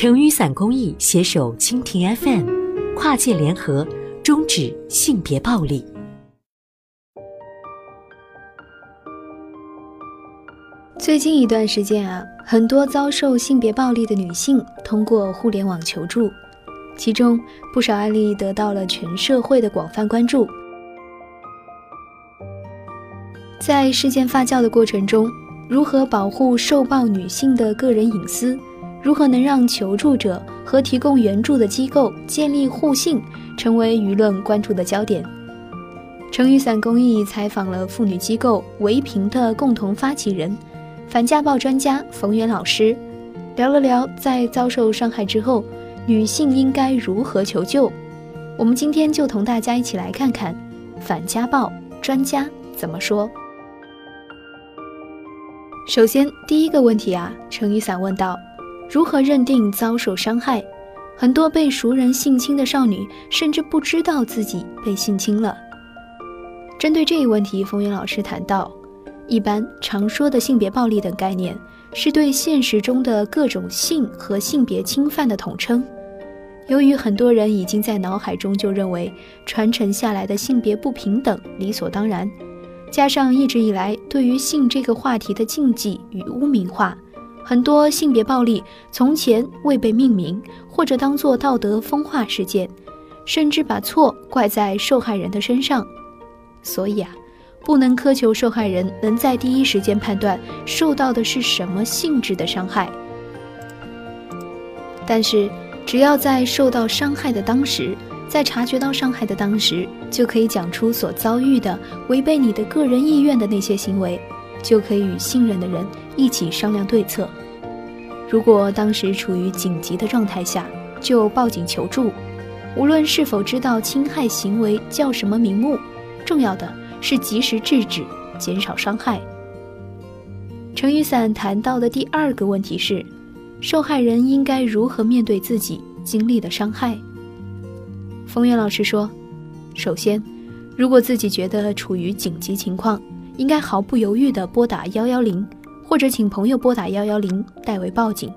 成雨伞公益携手蜻蜓 FM，跨界联合，终止性别暴力。最近一段时间啊，很多遭受性别暴力的女性通过互联网求助，其中不少案例得到了全社会的广泛关注。在事件发酵的过程中，如何保护受暴女性的个人隐私？如何能让求助者和提供援助的机构建立互信，成为舆论关注的焦点？成雨伞公益采访了妇女机构唯平的共同发起人、反家暴专家冯源老师，聊了聊在遭受伤害之后，女性应该如何求救。我们今天就同大家一起来看看反家暴专家怎么说。首先，第一个问题啊，程雨伞问道：如何认定遭受伤害？很多被熟人性侵的少女甚至不知道自己被性侵了。针对这一问题，冯云老师谈到，一般常说的性别暴力等概念，是对现实中的各种性和性别侵犯的统称。由于很多人已经在脑海中就认为传承下来的性别不平等理所当然。加上一直以来对于性这个话题的禁忌与污名化，很多性别暴力从前未被命名，或者当作道德风化事件，甚至把错怪在受害人的身上。所以啊，不能苛求受害人能在第一时间判断受到的是什么性质的伤害。但是，只要在受到伤害的当时，在察觉到伤害的当时，就可以讲出所遭遇的违背你的个人意愿的那些行为，就可以与信任的人一起商量对策。如果当时处于紧急的状态下，就报警求助。无论是否知道侵害行为叫什么名目，重要的是及时制止，减少伤害。陈雨伞谈到的第二个问题是，受害人应该如何面对自己经历的伤害。冯源老师说：“首先，如果自己觉得处于紧急情况，应该毫不犹豫地拨打幺幺零，或者请朋友拨打幺幺零代为报警。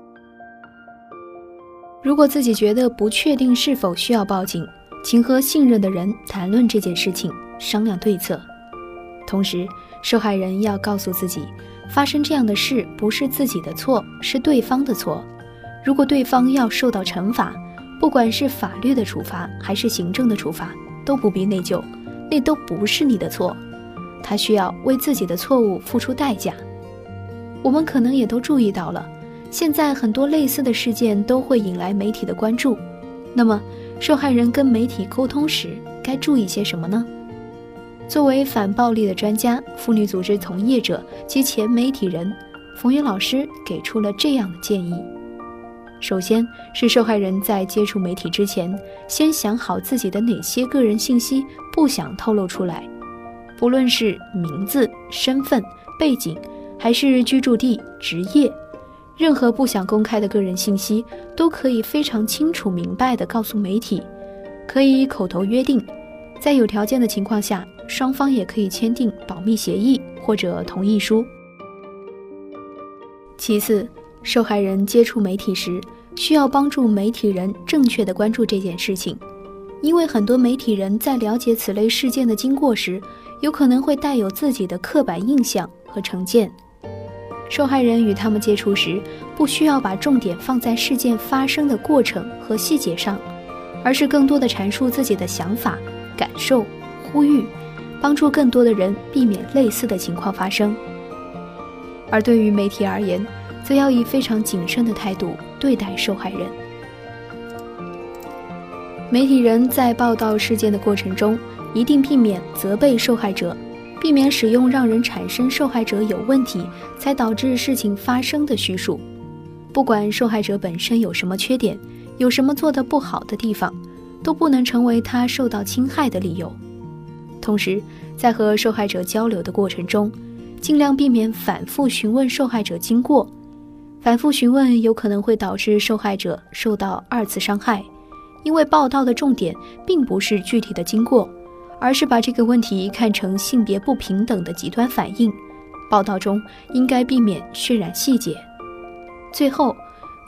如果自己觉得不确定是否需要报警，请和信任的人谈论这件事情，商量对策。同时，受害人要告诉自己，发生这样的事不是自己的错，是对方的错。如果对方要受到惩罚。”不管是法律的处罚还是行政的处罚，都不必内疚，那都不是你的错。他需要为自己的错误付出代价。我们可能也都注意到了，现在很多类似的事件都会引来媒体的关注。那么，受害人跟媒体沟通时该注意些什么呢？作为反暴力的专家、妇女组织从业者及前媒体人，冯云老师给出了这样的建议。首先是受害人在接触媒体之前，先想好自己的哪些个人信息不想透露出来，不论是名字、身份、背景，还是居住地、职业，任何不想公开的个人信息，都可以非常清楚明白地告诉媒体，可以口头约定，在有条件的情况下，双方也可以签订保密协议或者同意书。其次。受害人接触媒体时，需要帮助媒体人正确的关注这件事情，因为很多媒体人在了解此类事件的经过时，有可能会带有自己的刻板印象和成见。受害人与他们接触时，不需要把重点放在事件发生的过程和细节上，而是更多的阐述自己的想法、感受，呼吁，帮助更多的人避免类似的情况发生。而对于媒体而言，则要以非常谨慎的态度对待受害人。媒体人在报道事件的过程中，一定避免责备受害者，避免使用让人产生受害者有问题才导致事情发生的叙述。不管受害者本身有什么缺点，有什么做得不好的地方，都不能成为他受到侵害的理由。同时，在和受害者交流的过程中，尽量避免反复询问受害者经过。反复询问有可能会导致受害者受到二次伤害，因为报道的重点并不是具体的经过，而是把这个问题看成性别不平等的极端反应。报道中应该避免渲染细节。最后，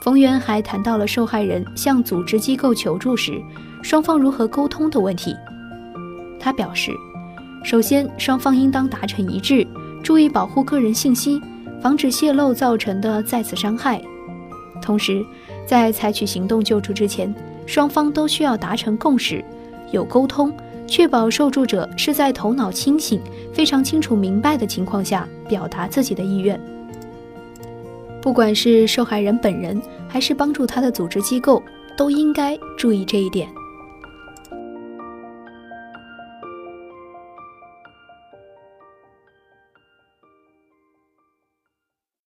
冯源还谈到了受害人向组织机构求助时，双方如何沟通的问题。他表示，首先双方应当达成一致，注意保护个人信息，防止泄露造成的再次伤害。同时，在采取行动救助之前，双方都需要达成共识，有沟通，确保受助者是在头脑清醒、非常清楚明白的情况下表达自己的意愿。不管是受害人本人，还是帮助他的组织机构，都应该注意这一点。